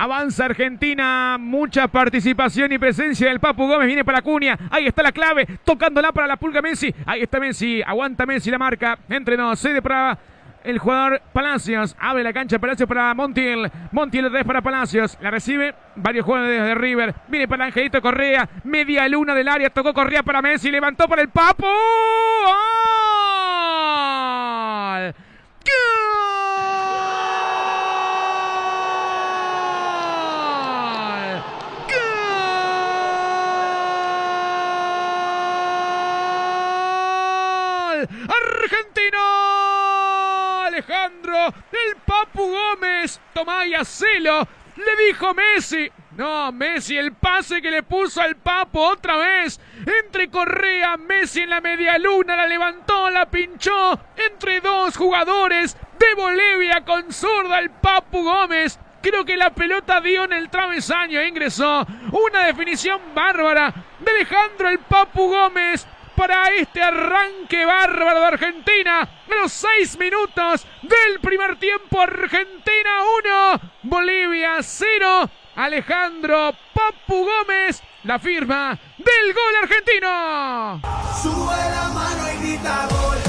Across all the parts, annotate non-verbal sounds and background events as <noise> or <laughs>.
Avanza Argentina, mucha participación y presencia del Papu Gómez. Viene para Cuña. Ahí está la clave, tocándola para la pulga Messi. Ahí está Messi, aguanta Messi la marca. Entre dos, cede para el jugador Palacios. Abre la cancha Palacios para Montiel. Montiel otra para Palacios. La recibe varios jugadores de River. Viene para Angelito Correa. Media luna del área. Tocó Correa para Messi. Levantó para el Papu. Argentino. Gómez, toma y hacelo. Le dijo Messi. No, Messi, el pase que le puso al Papu otra vez. Entre Correa, Messi en la media luna, la levantó, la pinchó. Entre dos jugadores de Bolivia con zurda el Papu Gómez. Creo que la pelota dio en el travesaño e ingresó. Una definición bárbara de Alejandro el Papu Gómez para este arranque bárbaro de Argentina. A los seis minutos del primer tiempo, Argentina 1, Bolivia 0. Alejandro Papu Gómez, la firma del gol argentino. Sube la mano y grita gol.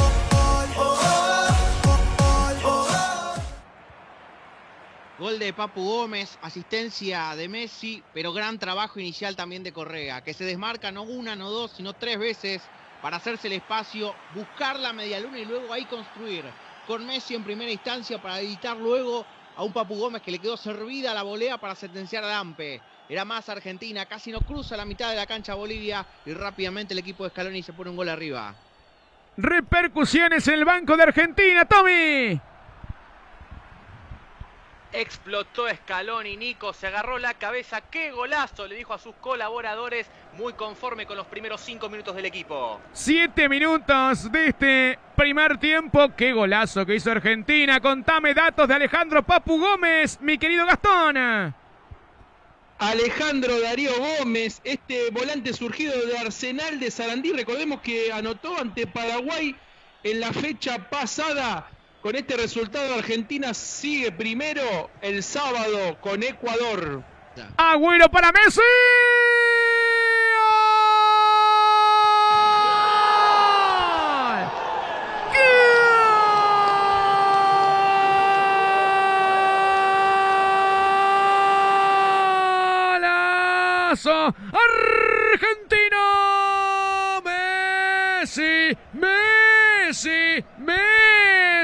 Gol de Papu Gómez, asistencia de Messi, pero gran trabajo inicial también de Correa, que se desmarca no una, no dos, sino tres veces para hacerse el espacio, buscar la media luna y luego ahí construir. Con Messi en primera instancia para editar luego a un Papu Gómez que le quedó servida la volea para sentenciar a Dampe. Era más Argentina, casi no cruza la mitad de la cancha Bolivia y rápidamente el equipo de Scaloni se pone un gol arriba. Repercusiones en el banco de Argentina, Tommy. Explotó Escalón y Nico se agarró la cabeza. ¡Qué golazo! Le dijo a sus colaboradores, muy conforme con los primeros cinco minutos del equipo. Siete minutos de este primer tiempo. ¡Qué golazo que hizo Argentina! Contame datos de Alejandro Papu Gómez, mi querido Gastón. Alejandro Darío Gómez, este volante surgido de Arsenal de Sarandí, recordemos que anotó ante Paraguay en la fecha pasada con este resultado, Argentina sigue primero el sábado con Ecuador. Agüero para Messi. Argentina. Messi, Messi, Messi.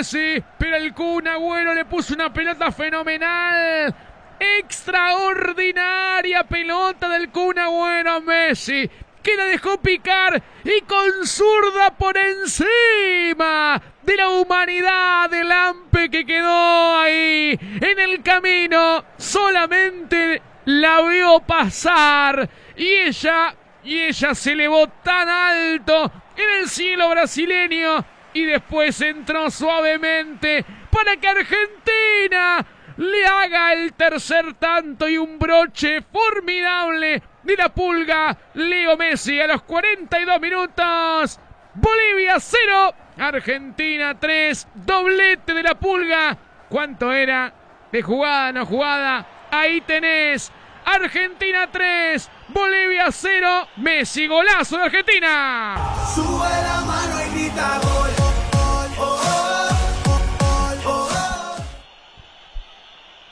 Sí, pero el Kun Agüero le puso una pelota fenomenal. Extraordinaria pelota del Kun Agüero Messi que la dejó picar y con zurda por encima de la humanidad del Ampe que quedó ahí en el camino. Solamente la vio pasar y ella, y ella se elevó tan alto en el cielo brasileño y después entró suavemente para que Argentina le haga el tercer tanto y un broche formidable de la pulga. Leo Messi a los 42 minutos. Bolivia 0, Argentina 3, doblete de la pulga. ¿Cuánto era de jugada, no jugada? Ahí tenés. Argentina 3, Bolivia 0, Messi golazo de Argentina. Sube la mano y grita gol.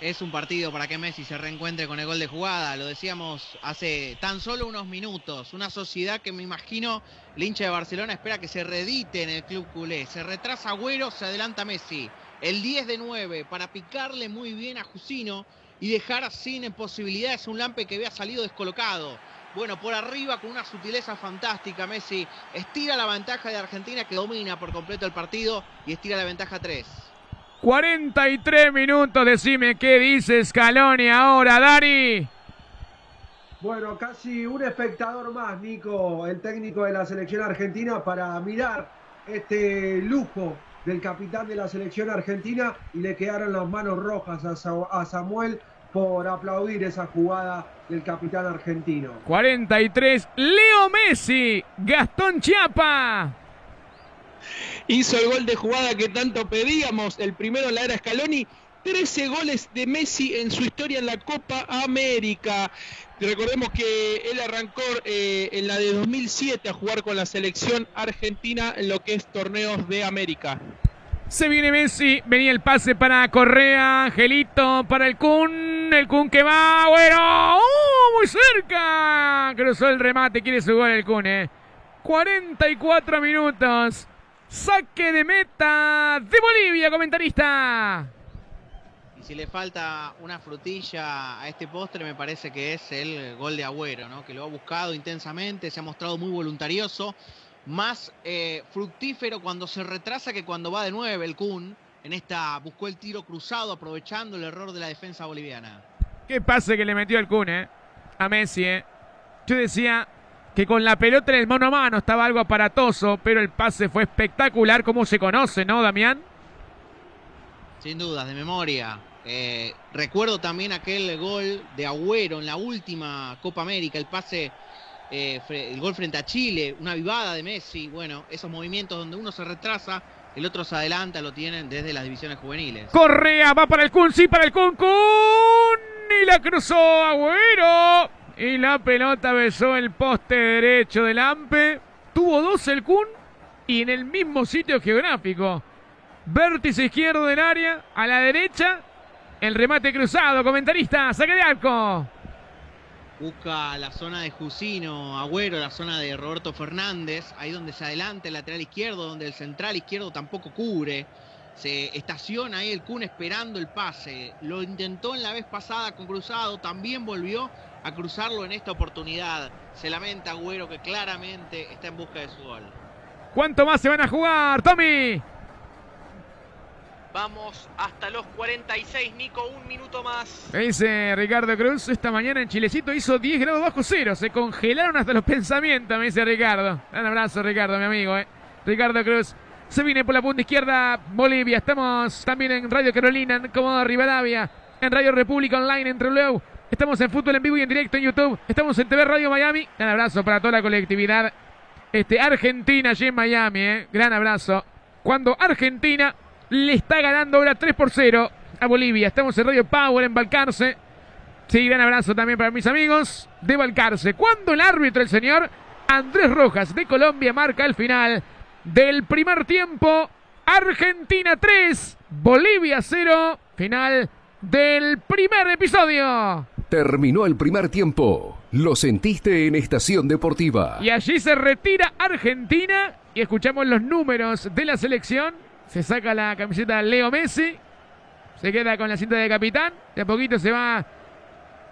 Es un partido para que Messi se reencuentre con el gol de jugada, lo decíamos hace tan solo unos minutos. Una sociedad que me imagino el hincha de Barcelona espera que se redite en el club culé. Se retrasa Agüero, se adelanta Messi. El 10 de 9 para picarle muy bien a Jusino y dejar sin posibilidades un Lampe que había salido descolocado. Bueno, por arriba con una sutileza fantástica, Messi estira la ventaja de Argentina que domina por completo el partido y estira la ventaja 3. 43 minutos, decime qué dice Scaloni ahora, Dari. Bueno, casi un espectador más, Nico, el técnico de la selección argentina, para mirar este lujo del capitán de la selección argentina y le quedaron las manos rojas a Samuel por aplaudir esa jugada del capitán argentino. 43, Leo Messi, Gastón Chiapa hizo el gol de jugada que tanto pedíamos, el primero la era Scaloni, 13 goles de Messi en su historia en la Copa América. Recordemos que él arrancó eh, en la de 2007 a jugar con la selección argentina en lo que es torneos de América. Se viene Messi, venía el pase para Correa, Angelito para el Kun, el Kun que va, bueno, ¡uh! muy cerca, cruzó el remate, quiere su gol el Kun, eh. 44 minutos, saque de meta de Bolivia, comentarista. Y si le falta una frutilla a este postre, me parece que es el gol de Agüero, ¿no? que lo ha buscado intensamente, se ha mostrado muy voluntarioso más eh, fructífero cuando se retrasa que cuando va de nueve el Kun. En esta buscó el tiro cruzado aprovechando el error de la defensa boliviana. Qué pase que le metió el Kun, eh, A Messi, eh. Yo decía que con la pelota en el mano a mano estaba algo aparatoso, pero el pase fue espectacular, como se conoce, ¿no, Damián? Sin dudas, de memoria. Eh, recuerdo también aquel gol de Agüero en la última Copa América, el pase eh, el gol frente a Chile, una vivada de Messi, bueno, esos movimientos donde uno se retrasa, el otro se adelanta, lo tienen desde las divisiones juveniles. Correa va para el Kun, sí, para el Kun, Kun, y la cruzó Agüero, y la pelota besó el poste derecho del Ampe, tuvo dos el Kun, y en el mismo sitio geográfico. Vértice izquierdo del área, a la derecha, el remate cruzado, comentarista, saque de arco. Busca la zona de Jusino, Agüero, la zona de Roberto Fernández, ahí donde se adelanta el lateral izquierdo, donde el central izquierdo tampoco cubre. Se estaciona ahí el Kun esperando el pase. Lo intentó en la vez pasada con Cruzado, también volvió a cruzarlo en esta oportunidad. Se lamenta Agüero que claramente está en busca de su gol. ¿Cuánto más se van a jugar, Tommy? Vamos hasta los 46, Nico, un minuto más. dice Ricardo Cruz, esta mañana en Chilecito hizo 10 grados bajo cero, se congelaron hasta los <laughs> pensamientos, me dice Ricardo. Un abrazo, Ricardo, mi amigo. Eh. Ricardo Cruz. Se viene por la punta izquierda Bolivia. Estamos también en Radio Carolina, en Comodo Rivadavia, en Radio República Online en Trelew. Estamos en Fútbol en Vivo y en directo en YouTube. Estamos en TV Radio Miami. Un abrazo para toda la colectividad este, argentina allí en Miami. Eh. Gran abrazo. Cuando Argentina le está ganando ahora 3 por 0 a Bolivia. Estamos en Radio Power en Balcarce. Sí, gran abrazo también para mis amigos de Balcarce. Cuando el árbitro, el señor Andrés Rojas de Colombia, marca el final del primer tiempo. Argentina 3, Bolivia 0. Final del primer episodio. Terminó el primer tiempo. Lo sentiste en Estación Deportiva. Y allí se retira Argentina y escuchamos los números de la selección se saca la camiseta Leo Messi. Se queda con la cinta de capitán. De a poquito se va.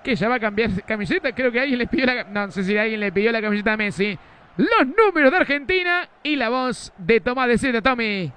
¿Qué? ¿Ya va a cambiar camiseta? Creo que alguien le pidió la. No, sé si alguien le pidió la camiseta a Messi. Los números de Argentina y la voz de Tomás de Zeta, Tommy.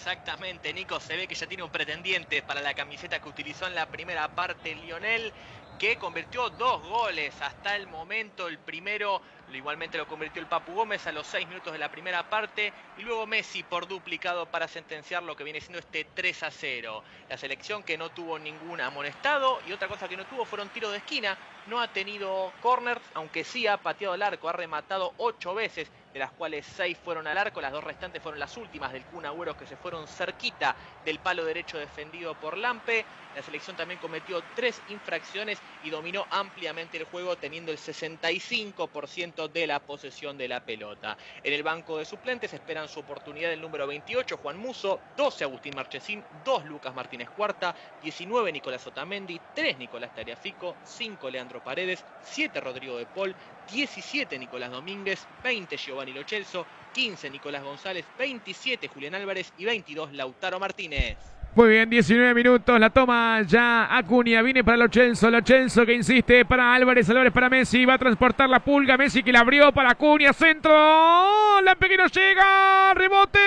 Exactamente, Nico. Se ve que ya tiene un pretendiente para la camiseta que utilizó en la primera parte Lionel que convirtió dos goles hasta el momento. El primero igualmente lo convirtió el Papu Gómez a los seis minutos de la primera parte y luego Messi por duplicado para sentenciar lo que viene siendo este 3 a 0. La selección que no tuvo ningún amonestado y otra cosa que no tuvo fueron tiros de esquina. No ha tenido corners, aunque sí ha pateado el arco, ha rematado ocho veces de las cuales seis fueron al arco, las dos restantes fueron las últimas del Kun Agüero que se fueron cerquita del palo derecho defendido por Lampe. La selección también cometió tres infracciones y dominó ampliamente el juego teniendo el 65% de la posesión de la pelota. En el banco de suplentes esperan su oportunidad el número 28 Juan Muso, 12 Agustín Marchesín, 2 Lucas Martínez Cuarta, 19 Nicolás Otamendi, 3 Nicolás Tariafico, 5 Leandro Paredes, 7 Rodrigo de Paul, 17 Nicolás Domínguez, 20 Giovanni Lochelso, 15 Nicolás González, 27 Julián Álvarez y 22 Lautaro Martínez. Muy bien, 19 minutos, la toma ya Acuña, viene para Lochelso, Lochelso que insiste para Álvarez, Álvarez para Messi, va a transportar la pulga, Messi que la abrió para Acuña, centro, la pequeño llega, rebote,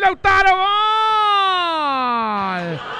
Lautaro, gol.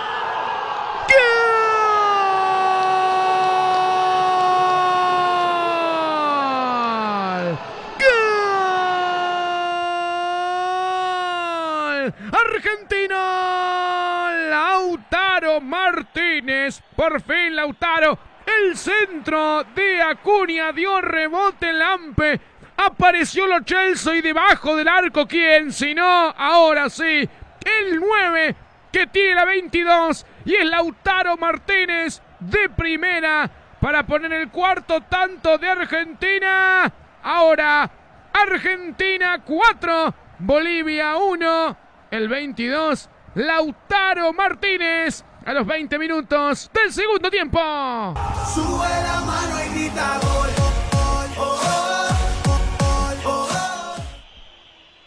Argentina. Lautaro Martínez. Por fin Lautaro. El centro de Acuña dio rebote Lampe. Apareció lo Chelsea y debajo del arco. ¿Quién? Si no, ahora sí. El 9 que tiene la 22 y es Lautaro Martínez de primera para poner el cuarto tanto de Argentina. Ahora Argentina 4, Bolivia 1, el 22, Lautaro Martínez a los 20 minutos del segundo tiempo. Sube la mano y grita gol.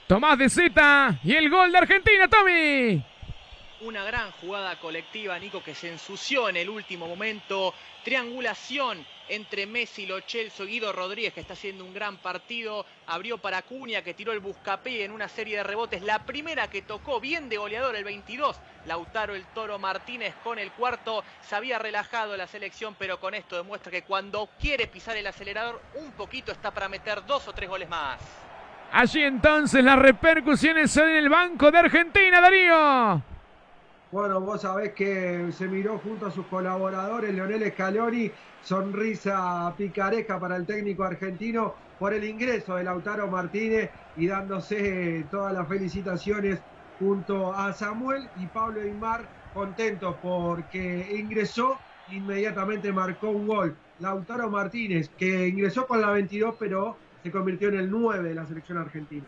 Tomás de Zeta y el gol de Argentina, Tommy. Una gran jugada colectiva, Nico, que se ensució en el último momento. Triangulación entre Messi, Lo Celso, Guido Rodríguez, que está haciendo un gran partido. Abrió para Cunha, que tiró el buscapié en una serie de rebotes. La primera que tocó, bien de goleador, el 22. Lautaro el Toro Martínez con el cuarto. Se había relajado la selección, pero con esto demuestra que cuando quiere pisar el acelerador, un poquito está para meter dos o tres goles más. Allí entonces las repercusiones son en el banco de Argentina, Darío. Bueno, vos sabés que se miró junto a sus colaboradores, Leonel Scaloni, sonrisa picaresca para el técnico argentino por el ingreso de Lautaro Martínez y dándose todas las felicitaciones junto a Samuel y Pablo Aymar, contentos porque ingresó, inmediatamente marcó un gol. Lautaro Martínez, que ingresó con la 22, pero se convirtió en el 9 de la selección argentina.